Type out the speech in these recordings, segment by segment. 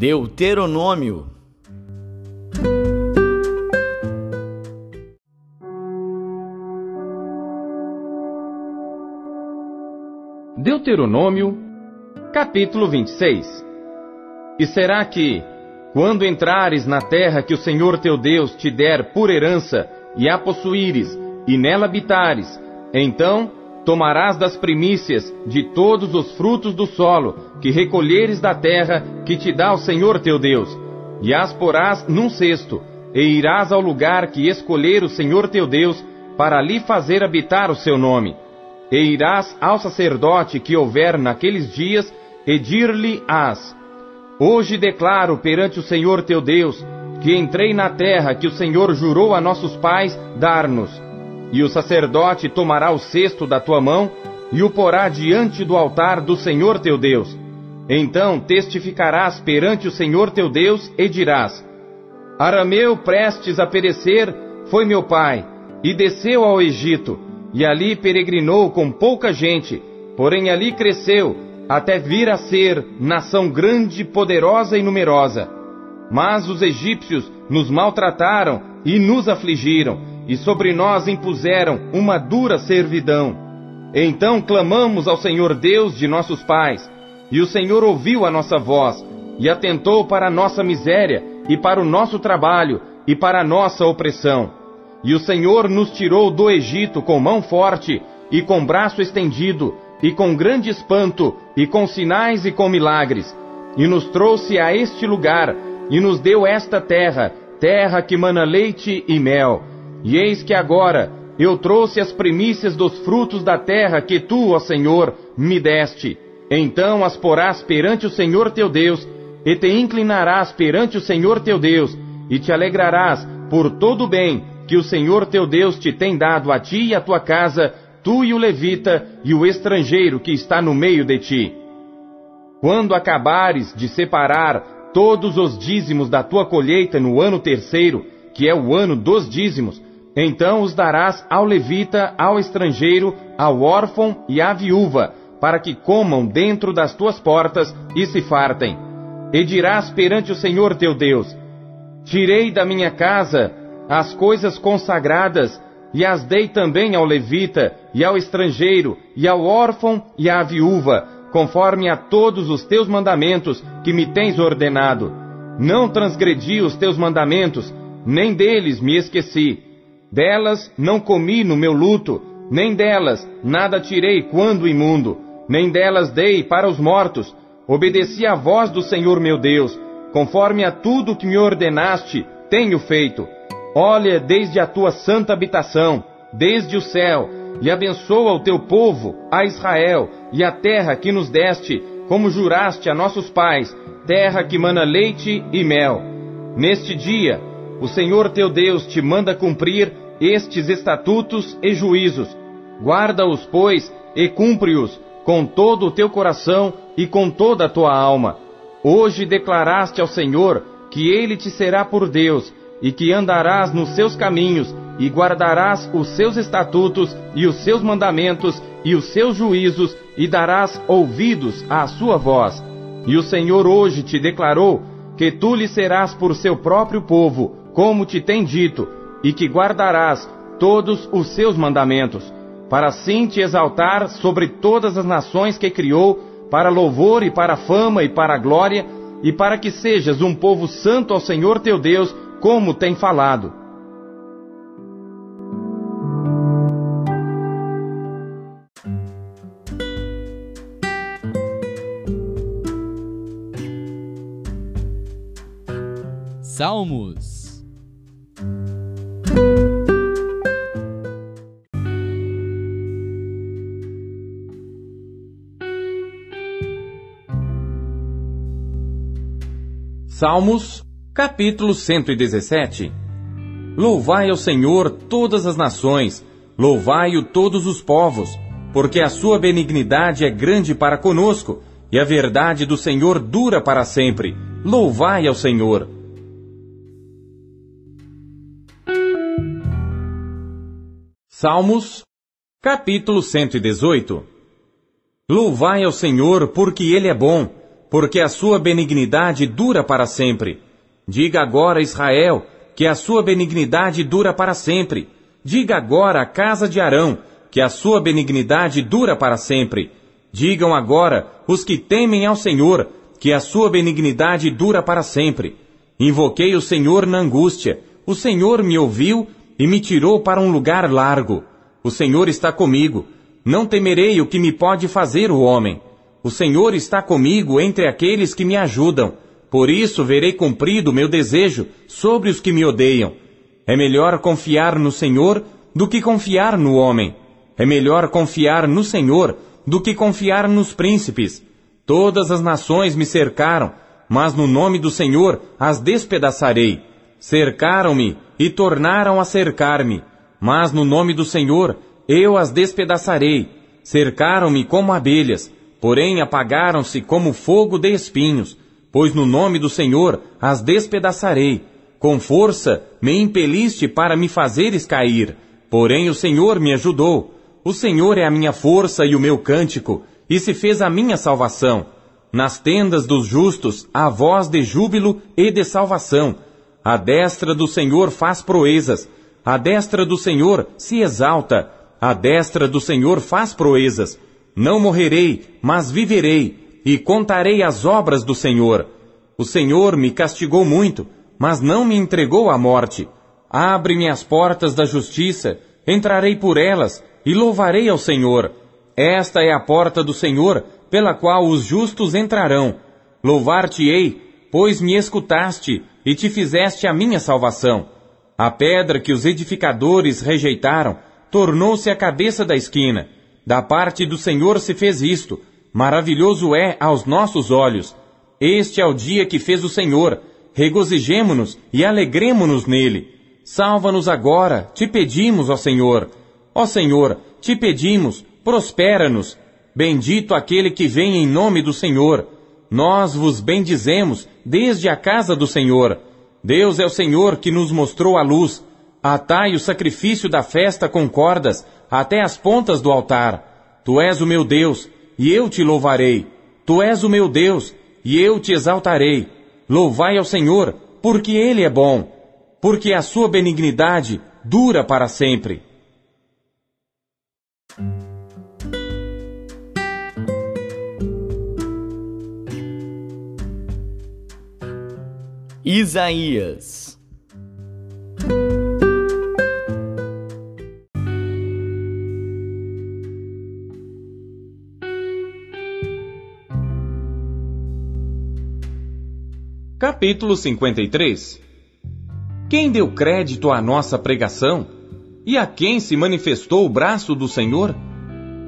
Deuteronômio. Deuteronômio, capítulo 26 E será que, quando entrares na terra que o Senhor teu Deus te der por herança, e a possuíres, e nela habitares, então tomarás das primícias de todos os frutos do solo que recolheres da terra que te dá o Senhor teu Deus, e as porás num cesto, e irás ao lugar que escolher o Senhor teu Deus para ali fazer habitar o seu nome. E irás ao sacerdote que houver naqueles dias, e dir-lhe-ás: Hoje declaro perante o Senhor teu Deus que entrei na terra que o Senhor jurou a nossos pais dar-nos e o sacerdote tomará o cesto da tua mão e o porá diante do altar do Senhor teu Deus. Então testificarás perante o Senhor teu Deus e dirás: Arameu prestes a perecer foi meu pai, e desceu ao Egito, e ali peregrinou com pouca gente, porém ali cresceu, até vir a ser nação grande, poderosa e numerosa. Mas os egípcios nos maltrataram e nos afligiram, e sobre nós impuseram uma dura servidão. Então clamamos ao Senhor Deus de nossos pais, e o Senhor ouviu a nossa voz, e atentou para a nossa miséria, e para o nosso trabalho, e para a nossa opressão. E o Senhor nos tirou do Egito com mão forte, e com braço estendido, e com grande espanto, e com sinais e com milagres, e nos trouxe a este lugar, e nos deu esta terra, terra que mana leite e mel e eis que agora eu trouxe as primícias dos frutos da terra que tu, ó Senhor, me deste. Então as porás perante o Senhor teu Deus, e te inclinarás perante o Senhor teu Deus, e te alegrarás por todo o bem que o Senhor teu Deus te tem dado a ti e a tua casa, tu e o levita e o estrangeiro que está no meio de ti. Quando acabares de separar todos os dízimos da tua colheita no ano terceiro, que é o ano dos dízimos, então os darás ao levita, ao estrangeiro, ao órfão e à viúva, para que comam dentro das tuas portas e se fartem. E dirás perante o Senhor teu Deus: Tirei da minha casa as coisas consagradas, e as dei também ao levita, e ao estrangeiro, e ao órfão e à viúva, conforme a todos os teus mandamentos que me tens ordenado. Não transgredi os teus mandamentos, nem deles me esqueci. Delas não comi no meu luto, nem delas nada tirei quando imundo, nem delas dei para os mortos. Obedeci à voz do Senhor meu Deus, conforme a tudo que me ordenaste, tenho feito. Olha desde a tua santa habitação, desde o céu, e abençoa o teu povo, a Israel, e a terra que nos deste, como juraste a nossos pais, terra que mana leite e mel. Neste dia, o Senhor teu Deus te manda cumprir estes estatutos e juízos. Guarda-os, pois, e cumpre-os com todo o teu coração e com toda a tua alma. Hoje declaraste ao Senhor que ele te será por Deus e que andarás nos seus caminhos e guardarás os seus estatutos e os seus mandamentos e os seus juízos e darás ouvidos à sua voz. E o Senhor hoje te declarou que tu lhe serás por seu próprio povo, como te tem dito, e que guardarás todos os seus mandamentos, para assim te exaltar sobre todas as nações que criou, para louvor e para fama e para glória, e para que sejas um povo santo ao Senhor teu Deus, como tem falado. Salmos Salmos, capítulo 117. Louvai ao Senhor todas as nações, louvai-o todos os povos, porque a sua benignidade é grande para conosco, e a verdade do Senhor dura para sempre. Louvai ao Senhor. Salmos, capítulo 118. Louvai ao Senhor, porque Ele é bom porque a sua benignidade dura para sempre. Diga agora, Israel, que a sua benignidade dura para sempre. Diga agora, a casa de Arão, que a sua benignidade dura para sempre. Digam agora, os que temem ao Senhor, que a sua benignidade dura para sempre. Invoquei o Senhor na angústia. O Senhor me ouviu e me tirou para um lugar largo. O Senhor está comigo. Não temerei o que me pode fazer o homem. O Senhor está comigo entre aqueles que me ajudam. Por isso verei cumprido meu desejo sobre os que me odeiam. É melhor confiar no Senhor do que confiar no homem. É melhor confiar no Senhor do que confiar nos príncipes. Todas as nações me cercaram, mas no nome do Senhor as despedaçarei. Cercaram-me e tornaram a cercar-me, mas no nome do Senhor eu as despedaçarei. Cercaram-me como abelhas, porém apagaram-se como fogo de espinhos, pois no nome do Senhor as despedaçarei. Com força me impeliste para me fazeres cair, porém o Senhor me ajudou. O Senhor é a minha força e o meu cântico, e se fez a minha salvação. Nas tendas dos justos há voz de júbilo e de salvação. A destra do Senhor faz proezas. A destra do Senhor se exalta. A destra do Senhor faz proezas. Não morrerei, mas viverei, e contarei as obras do Senhor. O Senhor me castigou muito, mas não me entregou à morte. Abre-me as portas da justiça, entrarei por elas, e louvarei ao Senhor. Esta é a porta do Senhor, pela qual os justos entrarão. Louvar-te-ei, pois me escutaste e te fizeste a minha salvação. A pedra que os edificadores rejeitaram tornou-se a cabeça da esquina. Da parte do Senhor se fez isto. Maravilhoso é aos nossos olhos. Este é o dia que fez o Senhor. Regozijemo-nos e alegremo-nos nele. Salva-nos agora, te pedimos, ó Senhor. Ó Senhor, te pedimos, prospera-nos. Bendito aquele que vem em nome do Senhor. Nós vos bendizemos desde a casa do Senhor. Deus é o Senhor que nos mostrou a luz. Atai o sacrifício da festa com cordas até as pontas do altar. Tu és o meu Deus, e eu te louvarei. Tu és o meu Deus, e eu te exaltarei. Louvai ao Senhor, porque Ele é bom, porque a sua benignidade dura para sempre. Isaías Capítulo 53 Quem deu crédito à nossa pregação? E a quem se manifestou o braço do Senhor?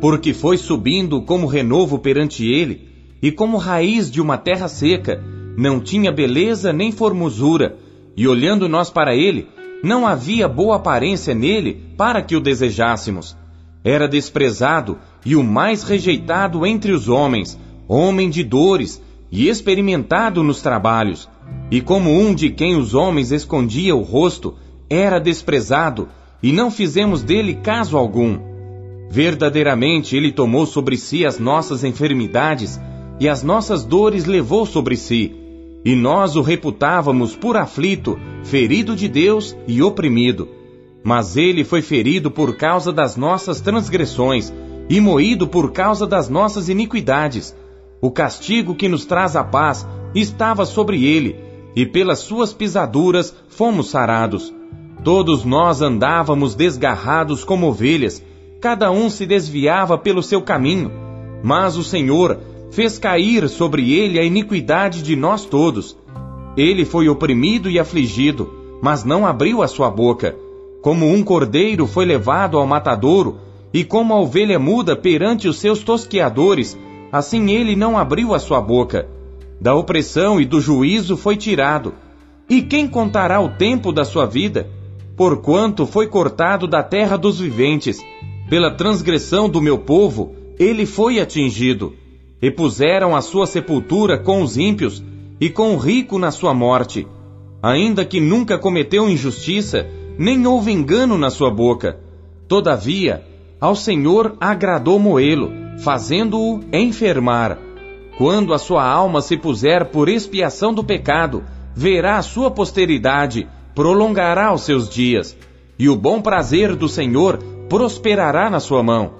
Porque foi subindo como renovo perante ele, e como raiz de uma terra seca, não tinha beleza nem formosura, e olhando nós para ele, não havia boa aparência nele para que o desejássemos. Era desprezado e o mais rejeitado entre os homens, homem de dores e experimentado nos trabalhos. E como um de quem os homens escondia o rosto, era desprezado, e não fizemos dele caso algum. Verdadeiramente ele tomou sobre si as nossas enfermidades, e as nossas dores levou sobre si e nós o reputávamos por aflito, ferido de Deus e oprimido. Mas ele foi ferido por causa das nossas transgressões e moído por causa das nossas iniquidades. O castigo que nos traz a paz estava sobre ele, e pelas suas pisaduras fomos sarados. Todos nós andávamos desgarrados como ovelhas, cada um se desviava pelo seu caminho, mas o Senhor fez cair sobre ele a iniquidade de nós todos. Ele foi oprimido e afligido, mas não abriu a sua boca. Como um cordeiro foi levado ao matadouro, e como a ovelha muda perante os seus tosqueadores, assim ele não abriu a sua boca. Da opressão e do juízo foi tirado. E quem contará o tempo da sua vida? Porquanto foi cortado da terra dos viventes, pela transgressão do meu povo, ele foi atingido e puseram a sua sepultura com os ímpios e com o rico na sua morte, ainda que nunca cometeu injustiça, nem houve engano na sua boca. Todavia, ao Senhor agradou moê-lo, fazendo-o enfermar. quando a sua alma se puser por expiação do pecado, verá a sua posteridade, prolongará os seus dias, e o bom prazer do Senhor prosperará na sua mão.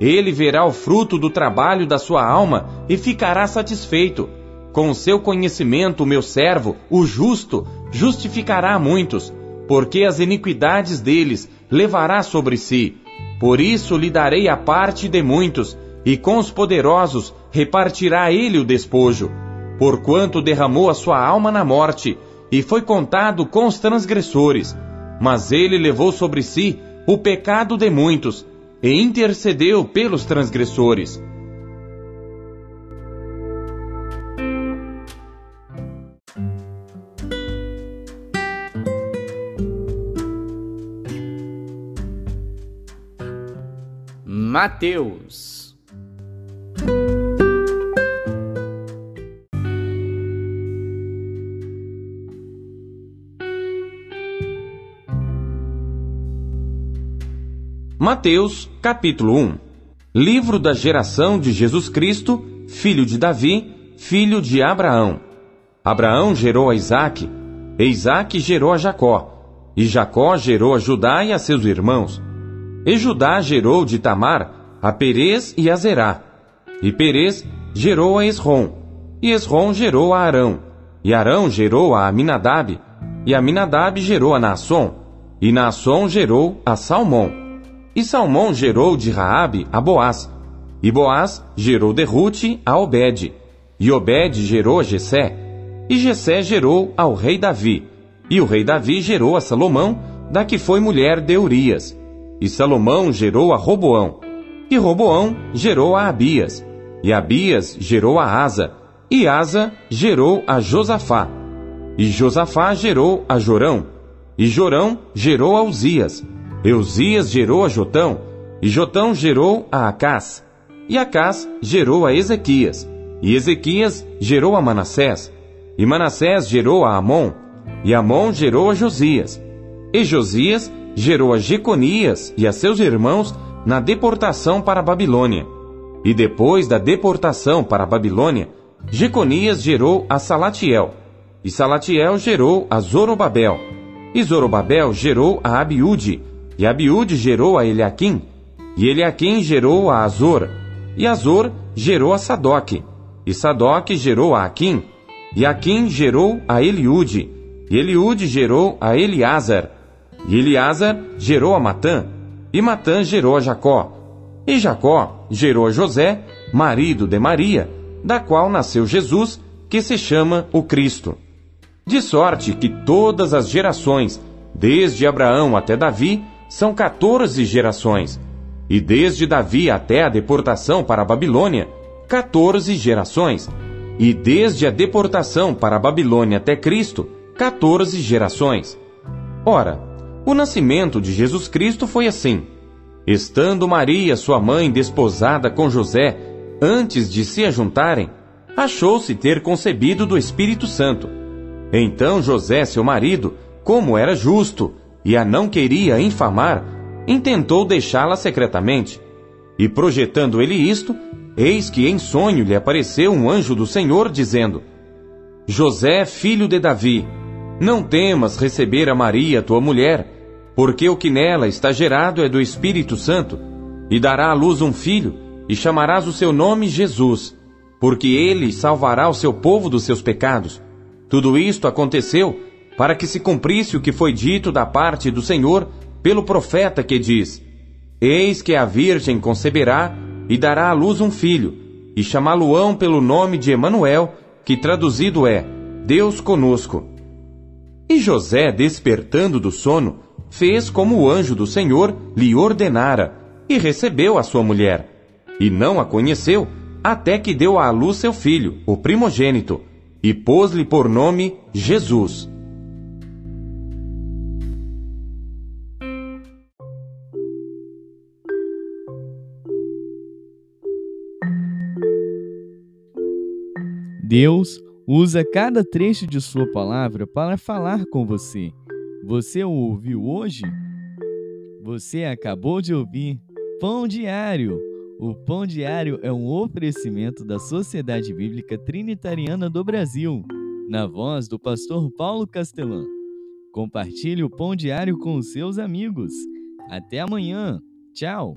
Ele verá o fruto do trabalho da sua alma e ficará satisfeito. Com o seu conhecimento, meu servo, o justo, justificará muitos, porque as iniquidades deles levará sobre si. Por isso lhe darei a parte de muitos, e com os poderosos repartirá ele o despojo. Porquanto derramou a sua alma na morte, e foi contado com os transgressores. Mas ele levou sobre si o pecado de muitos, e intercedeu pelos transgressores. Mateus. Mateus, capítulo 1 Livro da geração de Jesus Cristo, filho de Davi, filho de Abraão. Abraão gerou a Isaque, e Isaque gerou a Jacó, e Jacó gerou a Judá e a seus irmãos. E Judá gerou de Tamar a Perez e a Zerá. E Perez gerou a Esrom. E Esrom gerou a Arão. E Arão gerou a Aminadab. E Aminadab gerou a Naasson. E Naasson gerou a Salmão. E Salmão gerou de Raabe a Boaz. E Boaz gerou de Rute a Obed. E Obed gerou a Jessé. E Jessé gerou ao rei Davi. E o rei Davi gerou a Salomão, da que foi mulher de Urias. E Salomão gerou a Roboão. E Roboão gerou a Abias. E Abias gerou a Asa. E Asa gerou a Josafá. E Josafá gerou a Jorão. E Jorão gerou a Uzias. E Uzias gerou a Jotão. E Jotão gerou a Acás. E Acás gerou a Ezequias. E Ezequias gerou a Manassés. E Manassés gerou a Amon. E Amon gerou a Josias. E Josias gerou a Jeconias e a seus irmãos na deportação para a Babilônia. E depois da deportação para a Babilônia, Jeconias gerou a Salatiel, e Salatiel gerou a Zorobabel, e Zorobabel gerou a Abiúde, e Abiúde gerou a Eliaquim, e Eliaquim gerou a Azor, e Azor gerou a Sadoc, e Sadoc gerou a Aquim, e Aquim gerou a Eliúde, e Eliúde gerou a Eliázar, e Eliasa gerou a Matã, e Matã gerou a Jacó. E Jacó gerou a José, marido de Maria, da qual nasceu Jesus, que se chama o Cristo. De sorte que todas as gerações, desde Abraão até Davi, são 14 gerações, e desde Davi até a deportação para a Babilônia, 14 gerações, e desde a deportação para a Babilônia até Cristo, 14 gerações. Ora, o nascimento de Jesus Cristo foi assim. Estando Maria, sua mãe, desposada com José, antes de se ajuntarem, achou-se ter concebido do Espírito Santo. Então José, seu marido, como era justo e a não queria infamar, intentou deixá-la secretamente. E projetando ele isto, eis que em sonho lhe apareceu um anjo do Senhor, dizendo: José, filho de Davi, não temas receber a Maria, tua mulher, porque o que nela está gerado é do Espírito Santo, e dará à luz um filho, e chamarás o seu nome Jesus, porque ele salvará o seu povo dos seus pecados. Tudo isto aconteceu para que se cumprisse o que foi dito da parte do Senhor pelo profeta que diz: Eis que a Virgem conceberá e dará à luz um filho, e chamá-lo-ão pelo nome de Emanuel, que traduzido é Deus conosco. E José, despertando do sono, fez como o anjo do Senhor lhe ordenara, e recebeu a sua mulher. E não a conheceu, até que deu à luz seu filho, o primogênito, e pôs-lhe por nome Jesus. Deus usa cada trecho de Sua palavra para falar com você. Você o ouviu hoje? Você acabou de ouvir Pão Diário, O Pão Diário é um oferecimento da Sociedade Bíblica Trinitariana do Brasil, na voz do pastor Paulo Castelã. Compartilhe o Pão Diário com os seus amigos. Até amanhã. Tchau.